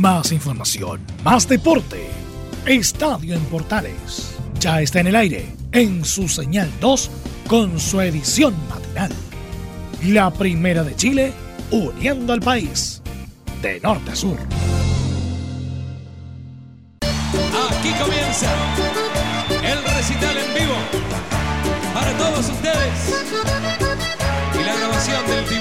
Más información, más deporte. Estadio en Portales. Ya está en el aire, en su señal 2, con su edición matinal. La primera de Chile, uniendo al país, de norte a sur. Aquí comienza el recital en vivo para todos ustedes y la grabación del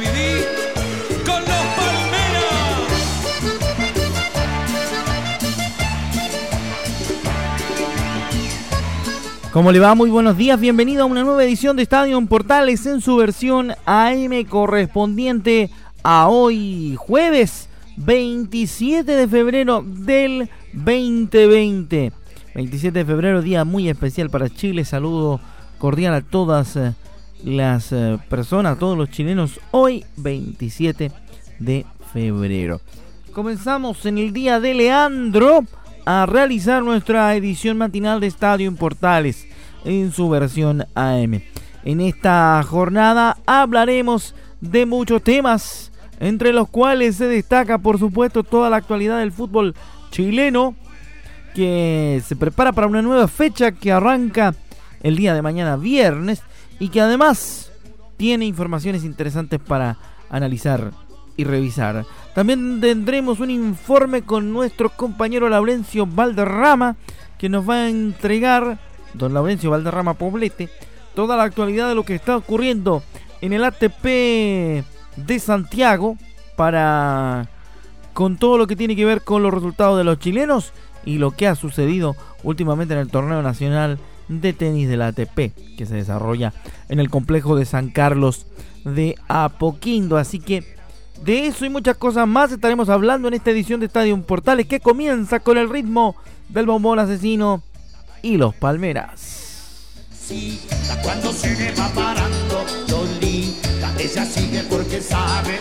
¿Cómo le va? Muy buenos días, bienvenido a una nueva edición de Estadio Portales en su versión AM correspondiente a hoy jueves 27 de febrero del 2020. 27 de febrero, día muy especial para Chile. Saludo cordial a todas eh, las eh, personas, a todos los chilenos. Hoy 27 de febrero. Comenzamos en el día de Leandro a realizar nuestra edición matinal de Estadio en Portales en su versión AM. En esta jornada hablaremos de muchos temas, entre los cuales se destaca por supuesto toda la actualidad del fútbol chileno, que se prepara para una nueva fecha que arranca el día de mañana viernes y que además tiene informaciones interesantes para analizar y revisar. También tendremos un informe con nuestro compañero Laurencio Valderrama que nos va a entregar, don Laurencio Valderrama Poblete, toda la actualidad de lo que está ocurriendo en el ATP de Santiago para con todo lo que tiene que ver con los resultados de los chilenos y lo que ha sucedido últimamente en el torneo nacional de tenis de la ATP que se desarrolla en el complejo de San Carlos de Apoquindo. Así que de eso y muchas cosas más estaremos hablando en esta edición de Estadio Portales que comienza con el ritmo del bombón asesino y los palmeras. cuando se va parando, ella sigue porque sabe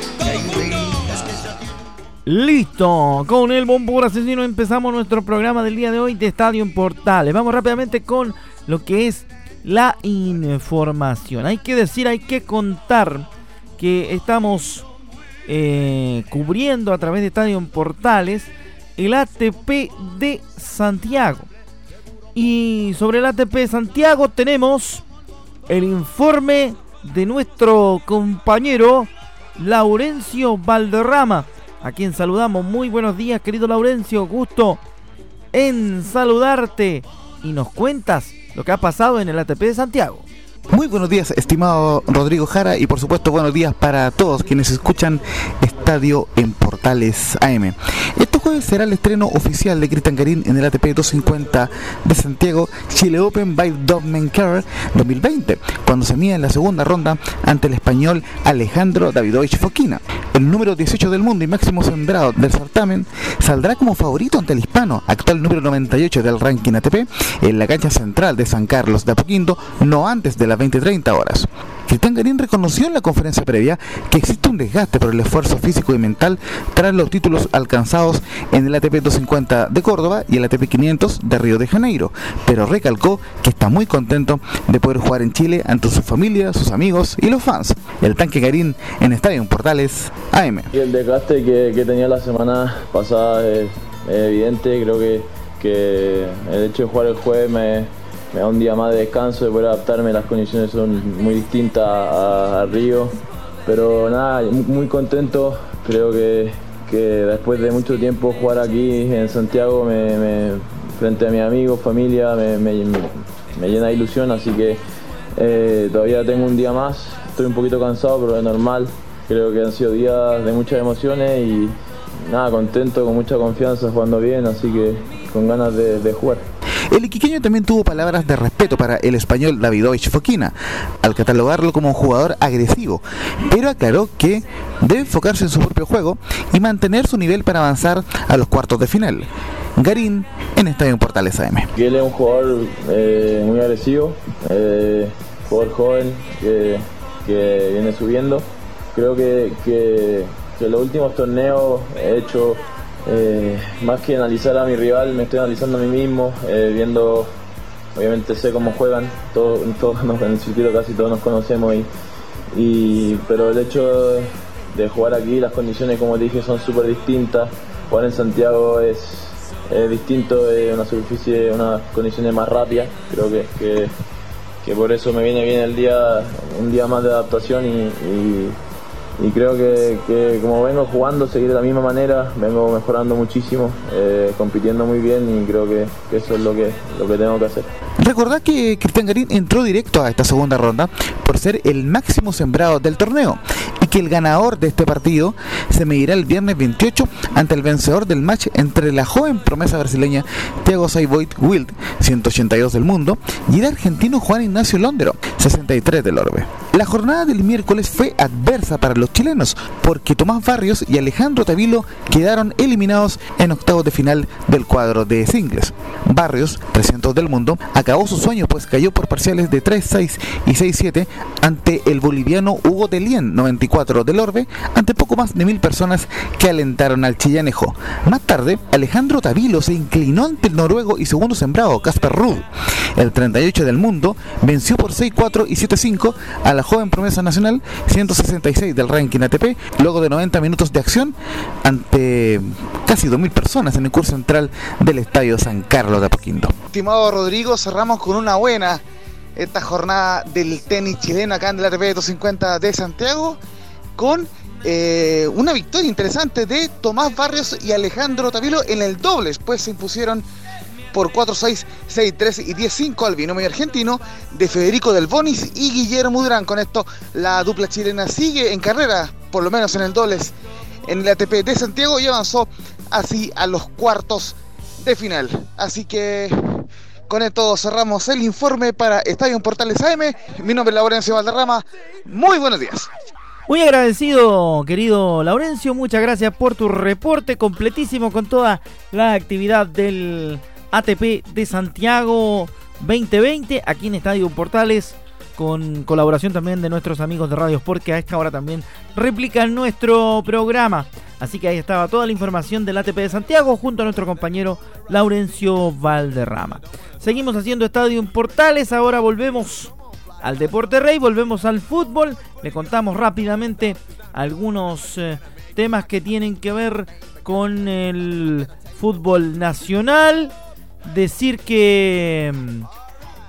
Listo, con el bombón asesino empezamos nuestro programa del día de hoy de Estadio en Portales. Vamos rápidamente con lo que es la información. Hay que decir, hay que contar que estamos eh, cubriendo a través de Estadio Portales el ATP de Santiago. Y sobre el ATP de Santiago tenemos el informe de nuestro compañero Laurencio Valderrama a quien saludamos. Muy buenos días, querido Laurencio. Gusto en saludarte. Y nos cuentas lo que ha pasado en el ATP de Santiago. Muy buenos días, estimado Rodrigo Jara, y por supuesto buenos días para todos quienes escuchan Estadio en Portales AM. Será el estreno oficial de Cristian Garín en el ATP 250 de Santiago Chile Open by Dominic Kerr 2020, cuando se mide en la segunda ronda ante el español Alejandro Davidovich Foquina. El número 18 del mundo y máximo sembrado del certamen saldrá como favorito ante el hispano, actual número 98 del ranking ATP, en la cancha central de San Carlos de Apoquindo, no antes de la 20-30 horas. Cristian Garín reconoció en la conferencia previa que existe un desgaste por el esfuerzo físico y mental tras los títulos alcanzados en el ATP 250 de Córdoba y el ATP 500 de Río de Janeiro, pero recalcó que está muy contento de poder jugar en Chile ante su familia, sus amigos y los fans. El tanque Garín en Estadio Portales AM. El desgaste que, tenía la semana pasada es, evidente, creo que el hecho de jugar el jueves me me un día más de descanso, de poder adaptarme, las condiciones son muy distintas a, Río, pero nada, muy contento, creo que, después de mucho tiempo jugar aquí en Santiago, frente a mis amigos, familia, me, llena de ilusión, así que eh, todavía tengo un día más, estoy un poquito cansado, pero es normal, creo que han sido días de muchas emociones y nada, contento, con mucha confianza, jugando bien, así que con ganas de jugar. El iquiqueño también tuvo palabras de respeto para el español Davidovich Foquina, al catalogarlo como un jugador agresivo, pero aclaró que debe enfocarse en su propio juego y mantener su nivel para avanzar a los cuartos de final. Garín en Estadio Portales AM. Él es un jugador eh, muy agresivo, eh, jugador joven que, viene subiendo. Creo que, que, que los últimos torneos he hecho eh, más que analizar a mi rival, me estoy analizando a mí mismo, eh, viendo, obviamente sé cómo juegan, todos, todos en el circuito casi todos nos conocemos, y, pero el hecho de jugar aquí, las condiciones como dije son súper distintas, jugar en Santiago es, distinto, es una superficie, unas condiciones más rápidas. Creo que, que, por eso me viene bien el día, un día más de adaptación y creo que, como vengo jugando, seguir de la misma manera, vengo mejorando muchísimo, eh, compitiendo muy bien y creo que, eso es lo que, lo que tengo que hacer. Recordad que Cristian Garín entró directo a esta segunda ronda por ser el máximo sembrado del torneo y que el ganador de este partido se medirá el viernes 28 ante el vencedor del match entre la joven promesa brasileña Thiago Saiboit Wild, 182 del mundo, y el argentino Juan Ignacio Londero, 63 del Orbe. La jornada del miércoles fue adversa para los chilenos porque Tomás Barrios y Alejandro Tavilo quedaron eliminados en octavos de final del cuadro de singles. Barrios, 300 del mundo, acabó su sueño pues cayó por parciales de 3-6 y 6-7 ante el boliviano Hugo Delien, 94 del Orbe, ante poco más de mil personas que alentaron al chillanejo. Más tarde, Alejandro Tavilo se inclinó ante el noruego y segundo sembrado, Casper Ruud. El 38 del mundo venció por 6-4 y 7-5 a la joven promesa nacional, 166 del ranking ATP, luego de 90 minutos de acción ante casi 2.000 personas en el curso central del Estadio San Carlos de Apoquindo. Estimado Rodrigo, cerramos con una buena esta jornada del tenis chileno acá en el ATP 250 de Santiago con eh, una victoria interesante de Tomás Barrios y Alejandro Tavilo en el dobles, pues se impusieron por 4-6, 6-3 y 10-5 al binomio argentino de Federico Del Bonis y Guillermo Durán. Con esto, la dupla chilena sigue en carrera, por lo menos en el dobles, en el ATP de Santiago y avanzó así a los cuartos de final. Así que con esto cerramos el informe para Estadio Portales AM. Mi nombre es Laurencio Valderrama. Muy buenos días. Muy agradecido, querido Laurencio. Muchas gracias por tu reporte completísimo con toda la actividad del ATP de Santiago 2020 aquí en Estadio Portales con colaboración también de nuestros amigos de Radio Sport que a esta hora también replican nuestro programa. Así que ahí estaba toda la información del ATP de Santiago junto a nuestro compañero Laurencio Valderrama. Seguimos haciendo Estadio Portales, ahora volvemos al Deporte Rey, volvemos al fútbol, le contamos rápidamente algunos eh, temas que tienen que ver con el fútbol nacional. Decir que mm,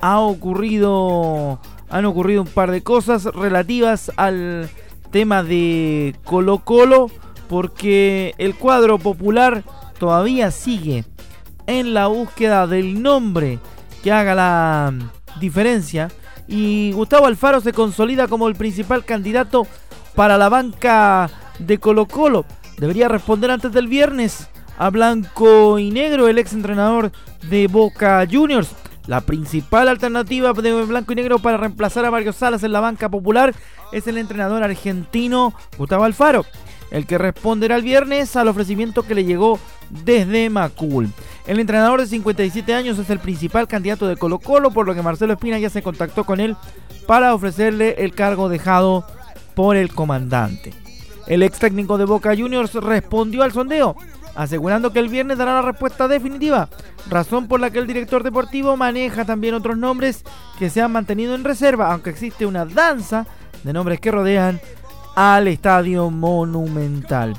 ha ocurrido han ocurrido un par de cosas relativas al tema de Colo Colo porque el cuadro popular todavía sigue en la búsqueda del nombre que haga la mm, diferencia y Gustavo Alfaro se consolida como el principal candidato para la banca de Colo Colo. Debería responder antes del viernes a Blanco y Negro, el ex entrenador de Boca Juniors. La principal alternativa de Blanco y Negro para reemplazar a Mario Salas en la banca popular es el entrenador argentino Gustavo Alfaro, el que responderá el viernes al ofrecimiento que le llegó desde Macul. El entrenador de 57 años es el principal candidato de Colo Colo, por lo que Marcelo Espina ya se contactó con él para ofrecerle el cargo dejado por el comandante. El ex técnico de Boca Juniors respondió al sondeo asegurando que el viernes dará la respuesta definitiva, razón por la que el director deportivo maneja también otros nombres que se han mantenido en reserva, aunque existe una danza de nombres que rodean al estadio monumental.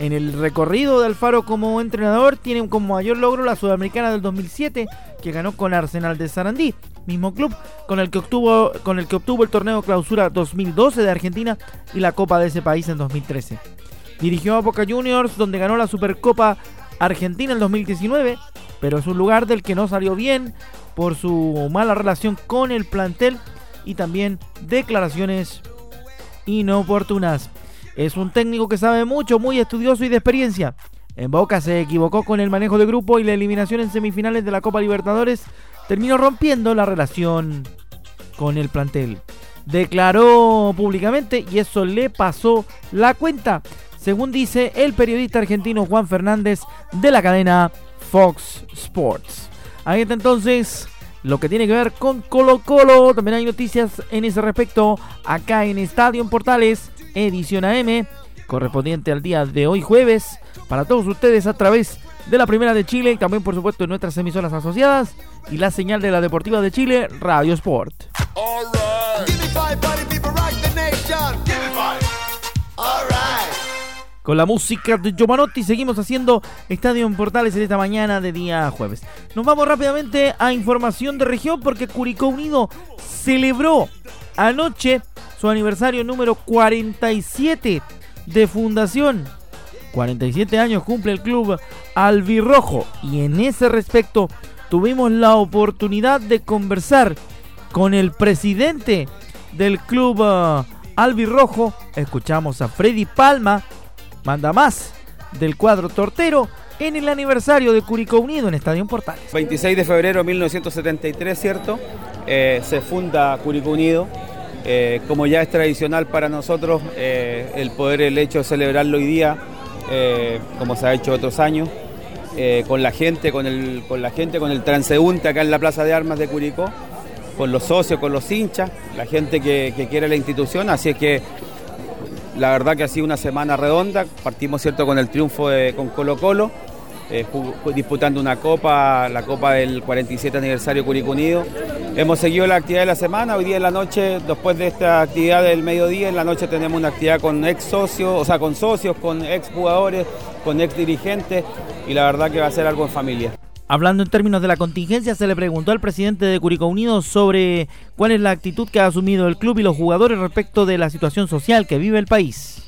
En el recorrido de Alfaro como entrenador tiene como mayor logro la Sudamericana del 2007 que ganó con Arsenal de Sarandí, mismo club con el que obtuvo, con el, que obtuvo el torneo Clausura 2012 de Argentina y la Copa de ese país en 2013. Dirigió a Boca Juniors, donde ganó la Supercopa Argentina en 2019, pero es un lugar del que no salió bien por su mala relación con el plantel y también declaraciones inoportunas. Es un técnico que sabe mucho, muy estudioso y de experiencia. En Boca se equivocó con el manejo de grupo y la eliminación en semifinales de la Copa Libertadores terminó rompiendo la relación con el plantel. Declaró públicamente y eso le pasó la cuenta según dice el periodista argentino Juan Fernández de la cadena Fox Sports. Ahí está entonces lo que tiene que ver con Colo Colo. También hay noticias en ese respecto acá en Estadio Portales, edición AM, correspondiente al día de hoy jueves, para todos ustedes a través de la Primera de Chile y también por supuesto en nuestras emisoras asociadas y la señal de la Deportiva de Chile, Radio Sport. Con la música de Giovanotti seguimos haciendo Estadio en Portales en esta mañana de día jueves. Nos vamos rápidamente a información de región porque Curicó Unido celebró anoche su aniversario número 47 de fundación. 47 años cumple el club albirrojo y en ese respecto tuvimos la oportunidad de conversar con el presidente del club uh, albirrojo. Escuchamos a Freddy Palma, manda más del cuadro tortero en el aniversario de Curicó Unido en Estadio Portales. 26 de febrero de 1973, ¿cierto? Eh, se funda Curicó Unido. Eh, como ya es tradicional para nosotros eh, el poder, el hecho de celebrarlo hoy día, como se ha hecho otros años, con la gente, con el, con la gente, con el transeúnte acá en la Plaza de Armas de Curicó, con los socios, con los hinchas, la gente que, que quiere la institución, así es que la verdad que ha sido una semana redonda, partimos cierto con el triunfo con Colo Colo, eh, disputando una copa, la copa del 47 aniversario Curicó Unido. Hemos seguido la actividad de la semana, hoy día en la noche, después de esta actividad del mediodía, en la noche tenemos una actividad con ex socios, o sea, con socios, con ex jugadores, con ex dirigentes, y la verdad que va a ser algo en familia. Hablando en términos de la contingencia, se le preguntó al presidente de Curicó Unido sobre cuál es la actitud que ha asumido el club y los jugadores respecto de la situación social que vive el país.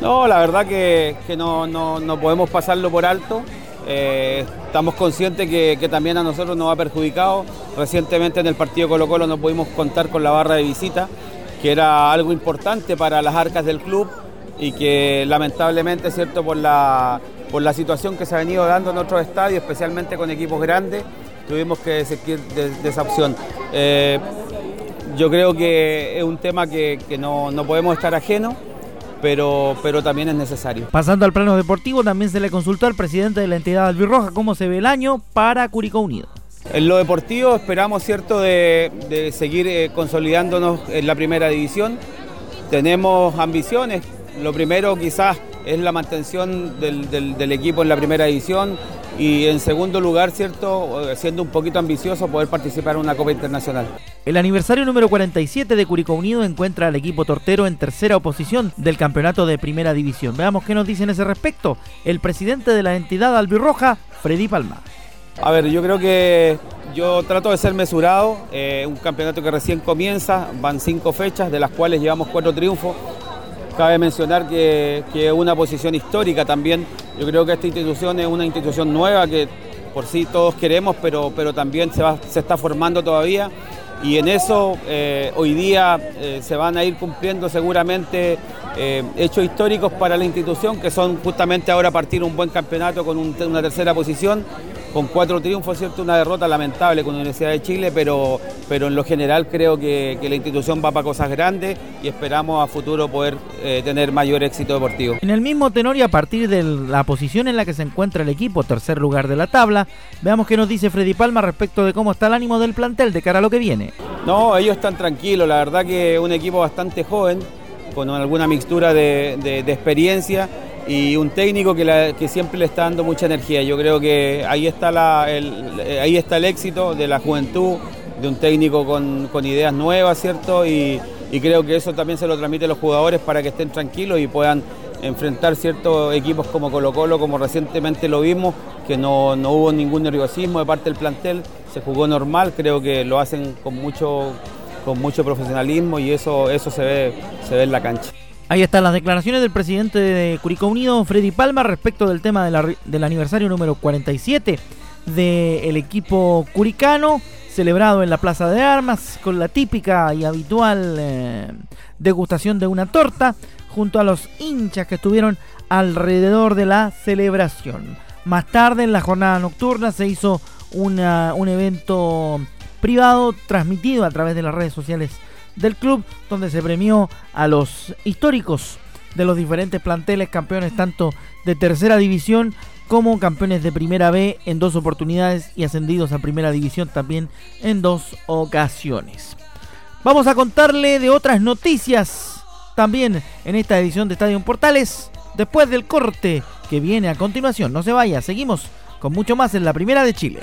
No, la verdad que, no, no podemos pasarlo por alto. Eh, estamos conscientes que, también a nosotros nos ha perjudicado. Recientemente en el partido Colo Colo no pudimos contar con la barra de visita, que era algo importante para las arcas del club y que lamentablemente, cierto, por la, por la situación que se ha venido dando en otros estadios, especialmente con equipos grandes, tuvimos que desistir de, esa opción. Eh, yo creo que es un tema que, no, no podemos estar ajenos pero, pero también es necesario. Pasando al plano deportivo, también se le consultó al presidente de la entidad albirroja cómo se ve el año para Curicó Unido. En lo deportivo esperamos, ¿cierto?, de, seguir eh, consolidándonos en la primera división. Tenemos ambiciones. Lo primero quizás es la mantención del, del equipo en la primera división y en segundo lugar, ¿cierto?, siendo un poquito ambicioso, poder participar en una Copa Internacional. El aniversario número 47 de Curicó Unido encuentra al equipo tortero en tercera oposición del campeonato de Primera División. Veamos qué nos dice en ese respecto el presidente de la entidad albirroja, Freddy Palma. A ver, yo creo que yo trato de ser mesurado. Eh, un campeonato que recién comienza, van cinco fechas, de las cuales llevamos cuatro triunfos. Cabe mencionar que es una posición histórica también. Yo creo que esta institución es una institución nueva que por sí todos queremos, pero, pero también se, va, se está formando todavía. Y en eso eh, hoy día eh, se van a ir cumpliendo seguramente eh, hechos históricos para la institución, que son justamente ahora partir un buen campeonato con una tercera posición con cuatro triunfos, ¿cierto? Una derrota lamentable con la Universidad de Chile, pero, pero en lo general creo que, la institución va para cosas grandes y esperamos a futuro poder eh, tener mayor éxito deportivo. En el mismo tenor y a partir de la posición en la que se encuentra el equipo, tercer lugar de la tabla, veamos qué nos dice Freddy Palma respecto de cómo está el ánimo del plantel de cara a lo que viene. No, ellos están tranquilos, la verdad que un equipo bastante joven, con alguna mixtura de, de experiencia y un técnico que, siempre le está dando mucha energía. Yo creo que ahí está, el, eh, ahí está el éxito de la juventud, de un técnico con, ideas nuevas, ¿cierto? Y, creo que eso también se lo transmite a los jugadores para que estén tranquilos y puedan enfrentar ciertos equipos como Colo Colo, como recientemente lo vimos, que no, no hubo ningún nerviosismo de parte del plantel, se jugó normal, creo que lo hacen con mucho, con mucho profesionalismo y eso, eso se, ve, se ve en la cancha. Ahí están las declaraciones del presidente de Curicó Unido, Freddy Palma, respecto del tema del aniversario número 47 del equipo curicano, celebrado en la Plaza de Armas, con la típica y habitual eh, degustación de una torta, junto a los hinchas que estuvieron alrededor de la celebración. Más tarde, en la jornada nocturna, se hizo un evento privado transmitido a través de las redes sociales del club, donde se premió a los históricos de los diferentes planteles, campeones tanto de tercera división como campeones de primera B en dos oportunidades y ascendidos a primera división también en dos ocasiones. Vamos a contarle de otras noticias también en esta edición de Estadio Portales después del corte que viene a continuación. No se vaya, seguimos con mucho más en la primera de Chile.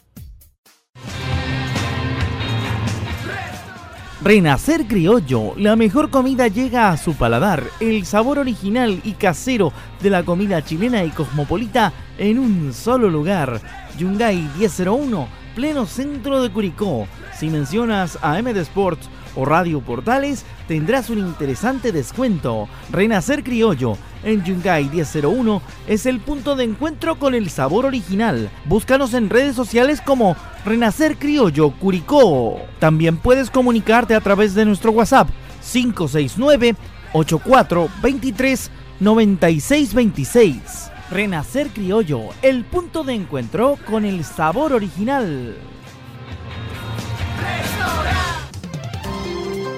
Renacer Criollo, la mejor comida llega a su paladar, el sabor original y casero de la comida chilena y cosmopolita en un solo lugar. Yungay 1001, pleno centro de Curicó. Si mencionas a MD Sports o Radio Portales, tendrás un interesante descuento. Renacer Criollo en Yungay 1001 es el punto de encuentro con el sabor original. Búscanos en redes sociales como Renacer Criollo Curicó. También puedes comunicarte a través de nuestro WhatsApp 569 8423 9626. Renacer Criollo, el punto de encuentro con el sabor original.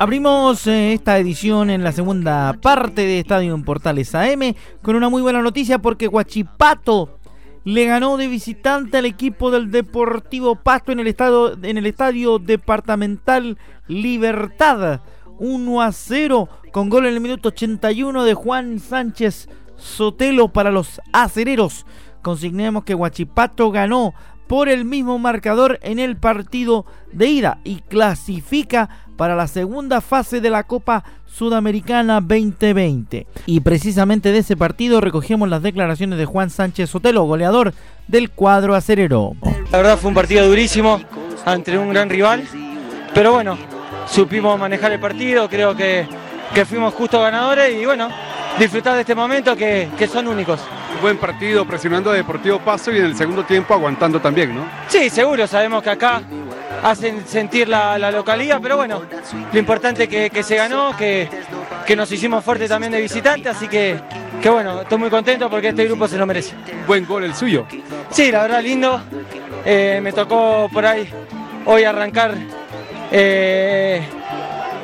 Abrimos esta edición en la segunda parte de Estadio en Portales AM con una muy buena noticia porque Huachipato le ganó de visitante al equipo del Deportivo Pasto en el estadio, en el estadio departamental Libertad. 1 a 0 con gol en el minuto 81 de Juan Sánchez Sotelo para los acereros. Consignemos que Huachipato ganó por el mismo marcador en el partido de ida y clasifica para la segunda fase de la Copa Sudamericana 2020. Y precisamente de ese partido recogemos las declaraciones de Juan Sánchez Sotelo, goleador del cuadro acerero. La verdad fue un partido durísimo ante un gran rival, pero bueno, supimos manejar el partido, creo que, que fuimos justos ganadores y bueno, disfrutar de este momento que, que son únicos. buen partido presionando a Deportivo Paso y en el segundo tiempo aguantando también, ¿no? Sí, seguro, sabemos que acá hacen sentir la, localidad, pero bueno, lo importante es que, se ganó, que, que, nos hicimos fuerte también de visitante, así que, que bueno, estoy muy contento porque este grupo se lo merece. Buen gol el suyo. Sí, la verdad lindo. Eh, me tocó por ahí hoy arrancar eh,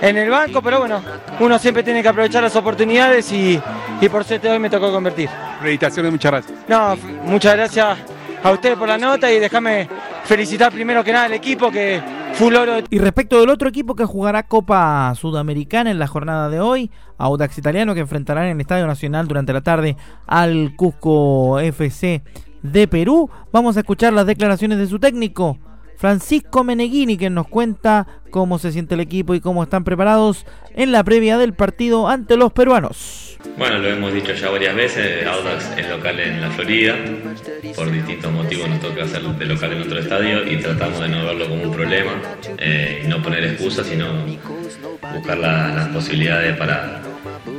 en el banco, pero bueno, uno siempre tiene que aprovechar las oportunidades y, y por suerte hoy me tocó convertir. Felicitaciones, muchas gracias. No, muchas gracias a usted por la nota y déjame felicitar primero que nada al equipo que fue un logro. Y respecto del otro equipo que jugará Copa Sudamericana en la jornada de hoy, Audax Italiano que enfrentará en el Estadio Nacional durante la tarde al Cusco FC de Perú, vamos a escuchar las declaraciones de su técnico. Francisco Meneghini, que nos cuenta cómo se siente el equipo y cómo están preparados en la previa del partido ante los peruanos. Bueno, lo hemos dicho ya varias veces, Audax es local en la Florida, por distintos motivos nos toca hacer de local en otro estadio y tratamos de no verlo como un problema eh, y no poner excusas, sino buscar las posibilidades para,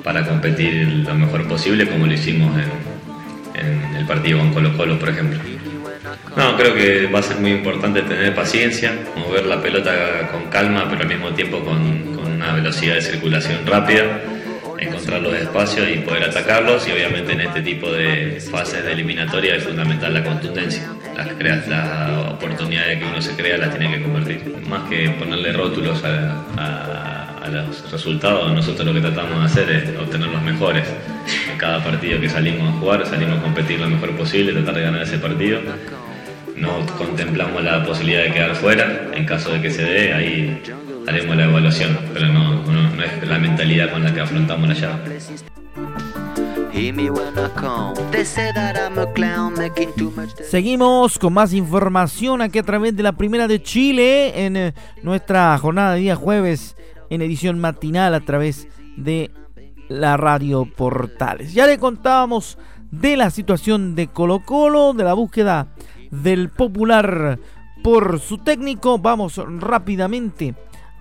para competir lo mejor posible como lo hicimos en el partido con Colo Colo, por ejemplo. No, creo que va a ser muy importante tener paciencia, mover la pelota con calma, pero al mismo tiempo con, una velocidad de circulación rápida, encontrar los espacios y poder atacarlos. Y obviamente en este tipo de fases de eliminatoria es fundamental la contundencia. Las, las oportunidades que uno se crea las tiene que convertir. Más que ponerle rótulos a, a los resultados, nosotros lo que tratamos de hacer es obtener los mejores. En cada partido que salimos a jugar, salimos a competir lo mejor posible, tratar de ganar ese partido no contemplamos la posibilidad de quedar fuera. En caso de que se dé, ahí haremos la evaluación, pero no, no, es la mentalidad con la que afrontamos la llave. Seguimos con más información aquí a través de la Primera de Chile en eh, nuestra jornada de día jueves en edición matinal a través de la radio Portales. Ya le contábamos de la situación de Colo Colo, de la búsqueda del Popular por su técnico. Vamos rápidamente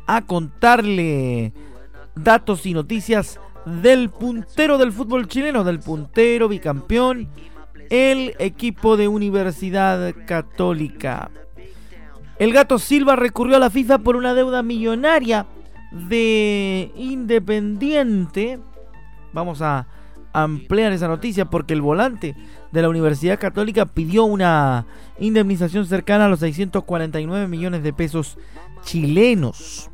a contarle datos y noticias del puntero del fútbol chileno, del puntero bicampeón, el equipo de Universidad Católica. El gato Silva recurrió a la FIFA por una deuda millonaria de Independiente. Vamos a ampliar esa noticia porque el volante de la Universidad Católica pidió una indemnización cercana a los 649 millones de pesos chilenos.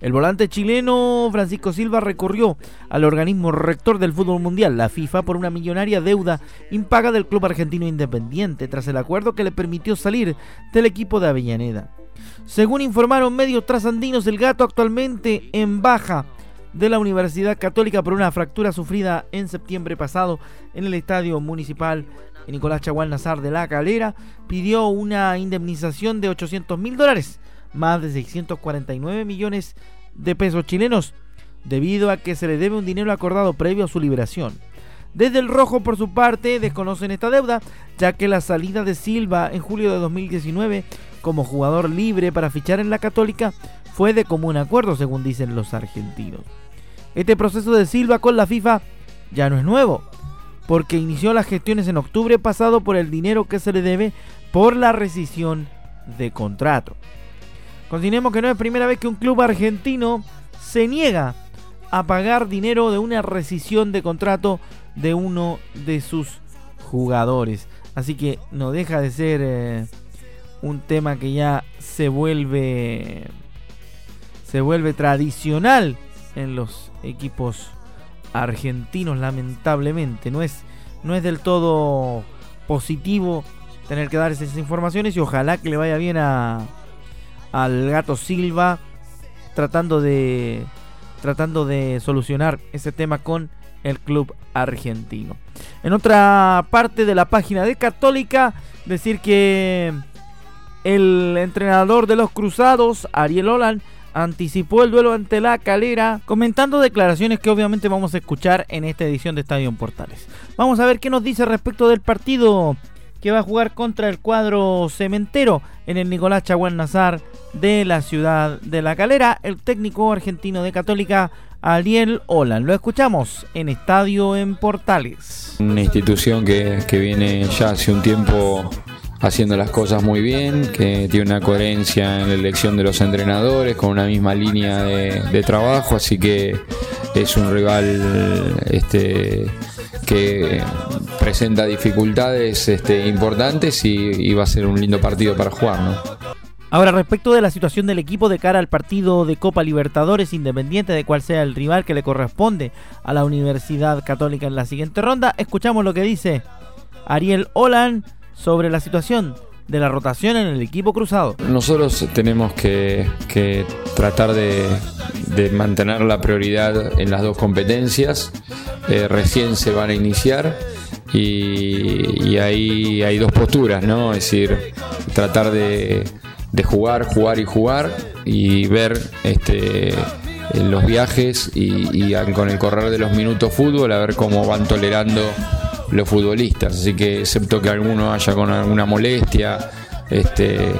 El volante chileno Francisco Silva recurrió al organismo rector del fútbol mundial, la FIFA, por una millonaria deuda impaga del club argentino independiente tras el acuerdo que le permitió salir del equipo de Avellaneda. Según informaron medios trasandinos, el gato actualmente en baja de la Universidad Católica por una fractura sufrida en septiembre pasado en el Estadio Municipal Nicolás Chaguán Nazar de La Calera, pidió una indemnización de 800 mil dólares, más de 649 millones de pesos chilenos, debido a que se le debe un dinero acordado previo a su liberación. Desde el Rojo, por su parte, desconocen esta deuda, ya que la salida de Silva en julio de 2019 como jugador libre para fichar en la Católica fue de común acuerdo, según dicen los argentinos. Este proceso de Silva con la FIFA ya no es nuevo, porque inició las gestiones en octubre pasado por el dinero que se le debe por la rescisión de contrato. Continuemos que no es primera vez que un club argentino se niega a pagar dinero de una rescisión de contrato de uno de sus jugadores. Así que no deja de ser eh, un tema que ya se vuelve se vuelve tradicional en los equipos argentinos, lamentablemente. No es, no es del todo positivo tener que dar esas informaciones y ojalá que le vaya bien a al gato Silva tratando de tratando de solucionar ese tema con el club argentino. En otra parte de la página de Católica decir que el entrenador de los Cruzados, Ariel Olan, anticipó el duelo ante la calera, comentando declaraciones que obviamente vamos a escuchar en esta edición de Estadio Portales. Vamos a ver qué nos dice respecto del partido que va a jugar contra el cuadro cementero en el Nicolás Chaguán Nazar de la ciudad de La Calera. El técnico argentino de Católica Ariel Olan. Lo escuchamos en Estadio en Portales. Una institución que, que viene ya hace un tiempo haciendo las cosas muy bien, que tiene una coherencia en la elección de los entrenadores, con una misma línea de, trabajo, así que es un rival este, que presenta dificultades este, importantes y, va a ser un lindo partido para jugar. Ahora, respecto de la situación del equipo de cara al partido de Copa Libertadores, independiente de cuál sea el rival que le corresponde a la Universidad Católica en la siguiente ronda, escuchamos lo que dice Ariel Olan sobre la situación de la rotación en el equipo cruzado. Nosotros tenemos que, tratar de, mantener la prioridad en las dos competencias. Eh, recién se van a iniciar y, ahí hay dos posturas, ¿no? Es decir, tratar de, jugar, jugar y jugar y ver este, los viajes y, y con el correr de los minutos fútbol a ver cómo van tolerando los futbolistas, así que excepto que alguno haya con alguna molestia, este,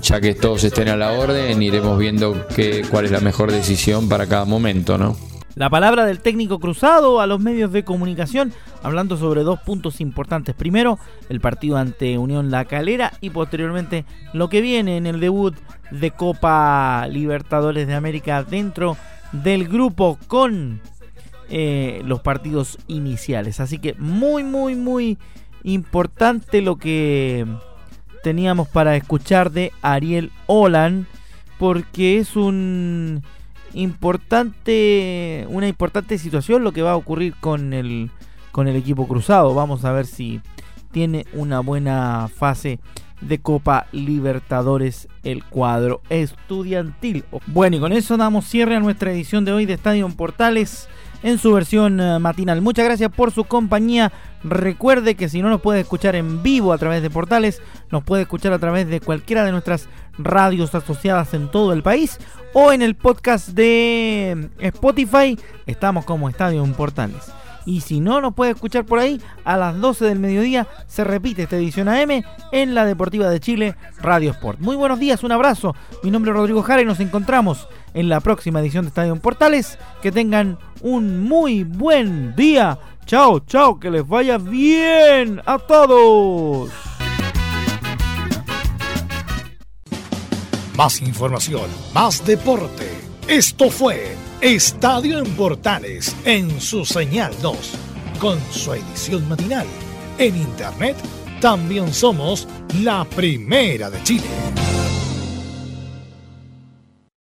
ya que todos estén a la orden, iremos viendo qué, cuál es la mejor decisión para cada momento, ¿no? La palabra del técnico cruzado a los medios de comunicación, hablando sobre dos puntos importantes. Primero, el partido ante Unión La Calera y posteriormente lo que viene en el debut de Copa Libertadores de América dentro del grupo con eh, los partidos iniciales. Así que muy, muy, muy importante lo que teníamos para escuchar de Ariel Olan, porque es un importante, una importante situación lo que va a ocurrir con el, con el equipo cruzado. Vamos a ver si tiene una buena fase de Copa Libertadores el cuadro estudiantil. Bueno, y con eso damos cierre a nuestra edición de hoy de Estadio Portales en su versión eh, matinal. Muchas gracias por su compañía. Recuerde que si no nos puede escuchar en vivo a través de portales, nos puede escuchar a través de cualquiera de nuestras radios asociadas en todo el país o en el podcast de Spotify. Estamos como Estadio en Portales. Y si no nos puede escuchar por ahí, a las 12 del mediodía se repite esta edición AM en la Deportiva de Chile, Radio Sport. Muy buenos días, un abrazo. Mi nombre es Rodrigo Jara y nos encontramos en la próxima edición de Estadio Portales. Que tengan un muy buen día. Chao, chao, que les vaya bien a todos. Más información, más deporte. Esto fue Estadio en Portales en su señal 2, con su edición matinal. En internet también somos la primera de Chile.